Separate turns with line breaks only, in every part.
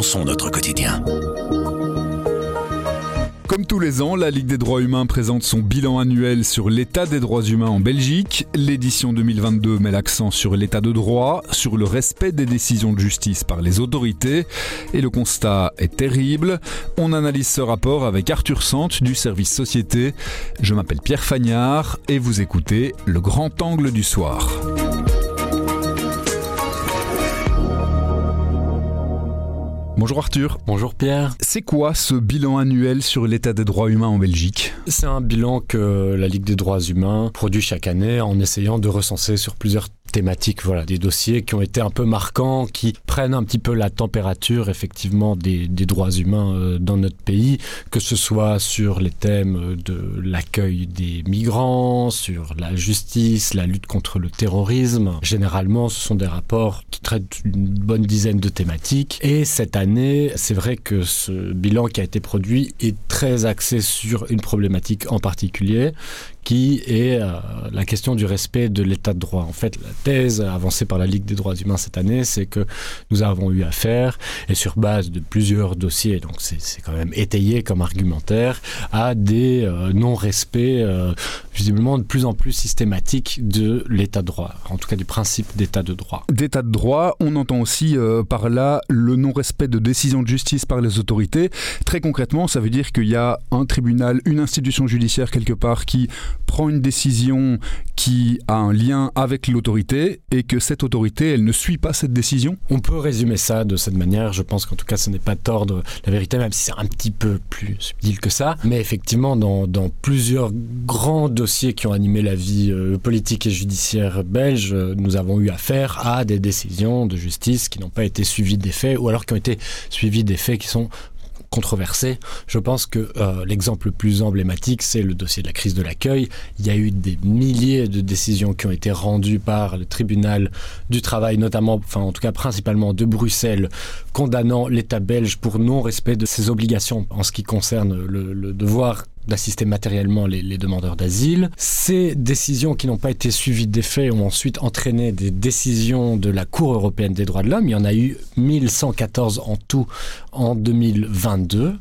notre quotidien.
Comme tous les ans, la Ligue des droits humains présente son bilan annuel sur l'état des droits humains en Belgique. L'édition 2022 met l'accent sur l'état de droit, sur le respect des décisions de justice par les autorités. Et le constat est terrible. On analyse ce rapport avec Arthur Sante du service Société. Je m'appelle Pierre Fagnard et vous écoutez Le Grand Angle du Soir. Bonjour Arthur.
Bonjour Pierre.
C'est quoi ce bilan annuel sur l'état des droits humains en Belgique?
C'est un bilan que la Ligue des droits humains produit chaque année en essayant de recenser sur plusieurs thématiques, voilà, des dossiers qui ont été un peu marquants, qui prennent un petit peu la température effectivement des, des droits humains euh, dans notre pays, que ce soit sur les thèmes de l'accueil des migrants, sur la justice, la lutte contre le terrorisme. Généralement, ce sont des rapports qui traitent une bonne dizaine de thématiques. Et cette année, c'est vrai que ce bilan qui a été produit est très axé sur une problématique en particulier qui est euh, la question du respect de l'état de droit. En fait, thèse avancée par la Ligue des droits humains cette année, c'est que nous avons eu affaire, et sur base de plusieurs dossiers, donc c'est quand même étayé comme argumentaire, à des euh, non-respects euh, visiblement de plus en plus systématiques de l'état de droit, en tout cas du principe d'état de droit.
D'état de droit, on entend aussi euh, par là le non-respect de décisions de justice par les autorités. Très concrètement, ça veut dire qu'il y a un tribunal, une institution judiciaire quelque part qui prend une décision qui a un lien avec l'autorité et que cette autorité, elle ne suit pas cette décision?
On peut résumer ça de cette manière. Je pense qu'en tout cas, ce n'est pas tordre la vérité, même si c'est un petit peu plus subtil que ça. Mais effectivement, dans, plusieurs grands dossiers qui ont animé la vie euh, politique et judiciaire belge, euh, nous avons eu affaire à des décisions de justice qui n'ont pas été suivies des faits ou alors qui ont été suivies des faits qui sont controversé. Je pense que euh, l'exemple le plus emblématique, c'est le dossier de la crise de l'accueil. Il y a eu des milliers de décisions qui ont été rendues par le tribunal du travail, notamment, enfin en tout cas principalement de Bruxelles, condamnant l'État belge pour non-respect de ses obligations en ce qui concerne le, le devoir d'assister matériellement les, demandeurs d'asile. Ces décisions qui n'ont pas été suivies des faits ont ensuite entraîné des décisions de la Cour européenne des droits de l'homme. Il y en a eu 1114 en tout en 2022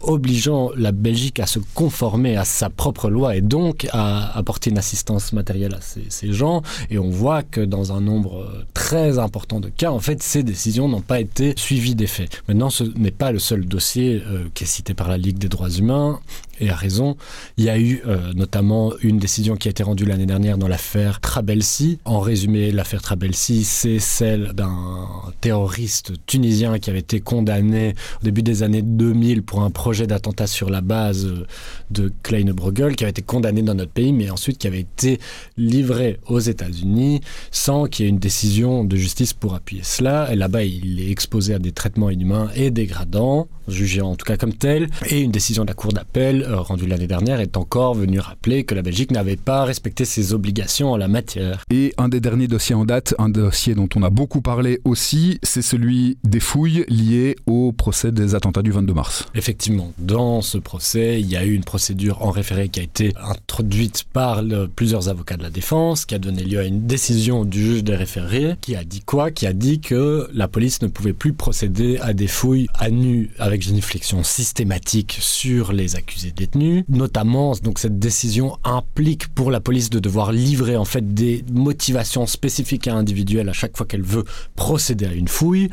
obligeant la Belgique à se conformer à sa propre loi et donc à apporter une assistance matérielle à ces, gens. Et on voit que dans un nombre très important de cas, en fait, ces décisions n'ont pas été suivies des faits. Maintenant, ce n'est pas le seul dossier euh, qui est cité par la Ligue des droits humains et à raison. Il y a eu euh, notamment une décision qui a été rendue l'année dernière dans l'affaire Trabelsi. En résumé, l'affaire Trabelsi, c'est celle d'un terroriste tunisien qui avait été condamné au début des années 2000 pour un projet d'attentat sur la base euh, de Kleinebruegel qui avait été condamné dans notre pays, mais ensuite qui avait été livré aux États-Unis sans qu'il y ait une décision de justice pour appuyer cela. Et là-bas, il est exposé à des traitements inhumains et dégradants, jugés en tout cas comme tel, et une décision de la Cour d'appel euh, rendue l'année dernière est encore venue rappeler que la Belgique n'avait pas respecté ses obligations en la matière.
Et un des derniers dossiers en date, un dossier dont on a beaucoup parlé aussi, c'est celui des fouilles liées au procès des attentats du 22 mars.
Effectivement, dans ce procès, il y a eu une procédure en référé qui a été introduite par le, plusieurs avocats de la défense, qui a donné lieu à une décision du juge des référés, qui a dit quoi? Qui a dit que la police ne pouvait plus procéder à des fouilles à nu avec une flexion systématique sur les accusés détenus. Notamment, donc cette décision implique pour la police de devoir livrer en fait des motivations spécifiques et individuelles à chaque fois qu'elle veut procéder à une fouille.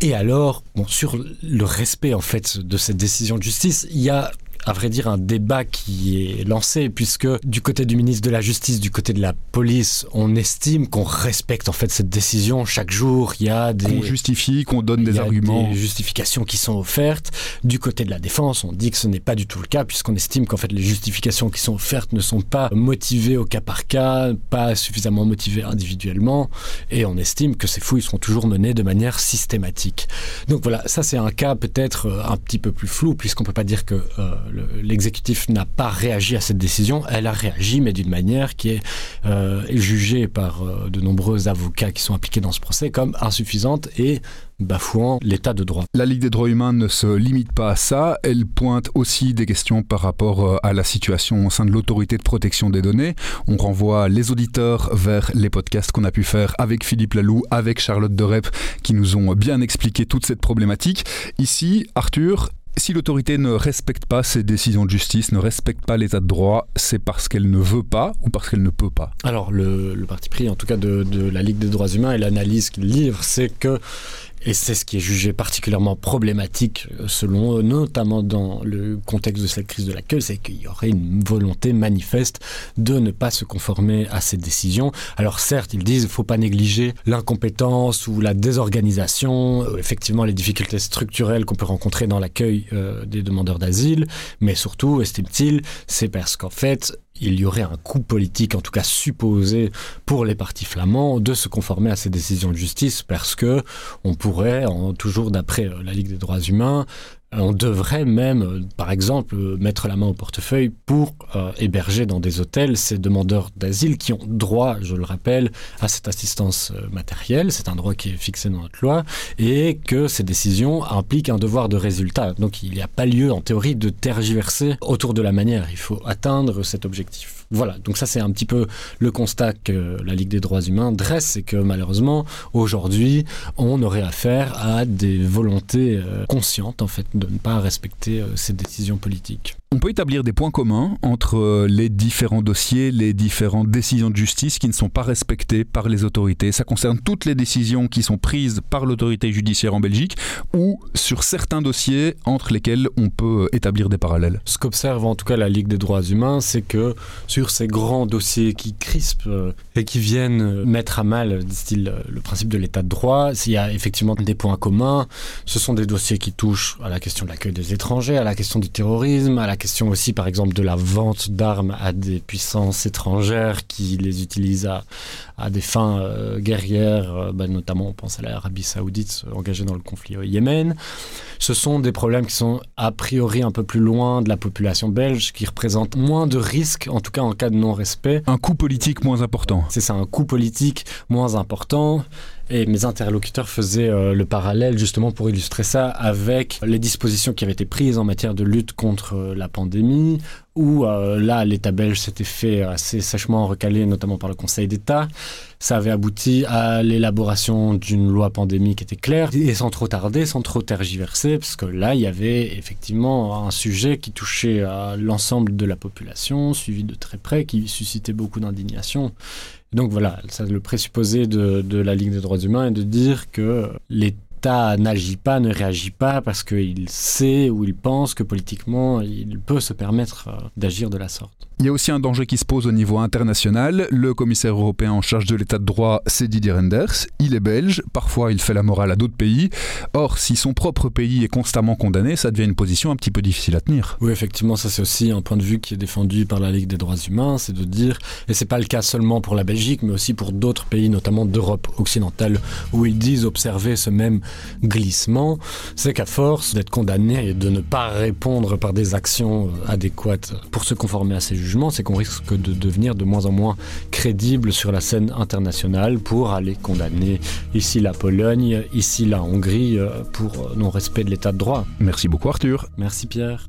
Et alors, bon, sur le respect en fait de cette décision de justice, il y a à vrai dire un débat qui est lancé puisque du côté du ministre de la justice du côté de la police on estime qu'on respecte en fait cette décision. Chaque jour il ya des
on justifie qu'on donne des arguments
des justifications qui sont offertes. Du côté de la défense on dit que ce n'est pas du tout le cas puisqu'on estime qu'en fait les justifications qui sont offertes ne sont pas motivées au cas par cas pas suffisamment motivées individuellement et on estime que ces fouilles seront toujours menées de manière systématique. Donc voilà ça c'est un cas peut-être un petit peu plus flou puisqu'on peut pas dire que euh, l'exécutif n'a pas réagi à cette décision. Elle a réagi, mais d'une manière qui est euh, jugée par euh, de nombreux avocats qui sont impliqués dans ce procès comme insuffisante et bafouant l'état de droit.
La Ligue des droits humains ne se limite pas à ça, elle pointe aussi des questions par rapport euh, à la situation au sein de l'autorité de protection des données. On renvoie les auditeurs vers les podcasts qu'on a pu faire avec Philippe Lalou, avec Charlotte Derep, qui nous ont bien expliqué toute cette problématique. Ici, Arthur, si l'autorité ne respecte pas ses décisions de justice, ne respecte pas l'état de droit, c'est parce qu'elle ne veut pas ou parce qu'elle ne peut pas?
Alors, le, parti pris, en tout cas, de, de la Ligue des droits humains et l'analyse qu'il livre, c'est que et c'est ce qui est jugé particulièrement problématique, euh, selon eux, notamment dans le contexte de cette crise de l'accueil, c'est qu'il y aurait une volonté manifeste de ne pas se conformer à ces décisions. Alors certes, ils disent qu'il ne faut pas négliger l'incompétence ou la désorganisation, euh, effectivement les difficultés structurelles qu'on peut rencontrer dans l'accueil euh, des demandeurs d'asile, mais surtout, estime-t-il, c'est parce qu'en fait, il y aurait un coup politique, en tout cas supposé, pour les partis flamands de se conformer à ces décisions de justice parce que on pourrait, toujours d'après euh, la Ligue des droits humains, on devrait même, euh, par exemple, mettre la main au portefeuille pour euh, héberger dans des hôtels ces demandeurs d'asile qui ont droit, je le rappelle, à cette assistance euh, matérielle. C'est un droit qui est fixé dans notre loi et que ces décisions impliquent un devoir de résultat. Donc il n'y a pas lieu, en théorie, de tergiverser autour de la manière. Il faut atteindre cet objectif. Voilà, donc ça c'est un petit peu le constat que la Ligue des droits humains dresse, c'est que malheureusement, aujourd'hui, on aurait affaire à des volontés conscientes, en fait, de ne pas respecter euh, ces décisions politiques.
On peut établir des points communs entre euh, les différents dossiers, les différentes décisions de justice qui ne sont pas respectées par les autorités. Ça concerne toutes les décisions qui sont prises par l'autorité judiciaire en Belgique ou sur certains dossiers entre lesquels on peut euh, établir des parallèles.
Ce qu'observe en tout cas la Ligue des droits humains, c'est que sur ces grands dossiers qui crispent et qui viennent mettre à mal, dit-il, le principe de l'état de droit, s'il y a effectivement des points communs, ce sont des dossiers qui touchent à la question de l'accueil des étrangers, à la question du terrorisme, à la question aussi, par exemple, de la vente d'armes à des puissances étrangères qui les utilisent à, à des fins euh, guerrières, euh, bah, notamment on pense à l'Arabie saoudite euh, engagée dans le conflit au Yémen. Ce sont des problèmes qui sont a priori un peu plus loin de la population belge, qui représentent moins de risques, en tout cas en cas de non-respect.
Un coût politique moins important.
C'est ça, un coût politique moins important. Et mes interlocuteurs faisaient euh, le parallèle justement pour illustrer ça avec les dispositions qui avaient été prises en matière de lutte contre euh, la pandémie, où euh, là, l'État belge s'était fait assez sèchement recaler, notamment par le Conseil d'État. Ça avait abouti à l'élaboration d'une loi pandémie qui était claire, et sans trop tarder, sans trop tergiverser, parce que là, il y avait effectivement un sujet qui touchait à l'ensemble de la population, suivi de très près, qui suscitait beaucoup d'indignation. Donc voilà, ça, le présupposé de, de, la Ligue des droits humains est de dire que l'État n'agit pas, ne réagit pas parce qu'il sait ou il pense que politiquement il peut se permettre euh, d'agir de la sorte.
Il y a aussi un danger qui se pose au niveau international. Le commissaire européen en charge de l'état de droit, c'est Didier Renders. Il est belge, parfois il fait la morale à d'autres pays. Or, si son propre pays est constamment condamné, ça devient une position un petit peu difficile à tenir.
Oui, effectivement, ça c'est aussi un point de vue qui est défendu par la Ligue des droits humains, c'est de dire, et c'est pas le cas seulement pour la Belgique, mais aussi pour d'autres pays, notamment d'Europe occidentale, où ils disent observer ce même glissement, c'est qu'à force d'être condamné et de ne pas répondre par des actions adéquates pour se conformer à ces jugements, c'est qu'on risque de devenir de moins en moins crédible sur la scène internationale pour aller condamner ici la Pologne, ici la Hongrie euh, pour non-respect de l'état de droit.
Merci beaucoup Arthur.
Merci Pierre.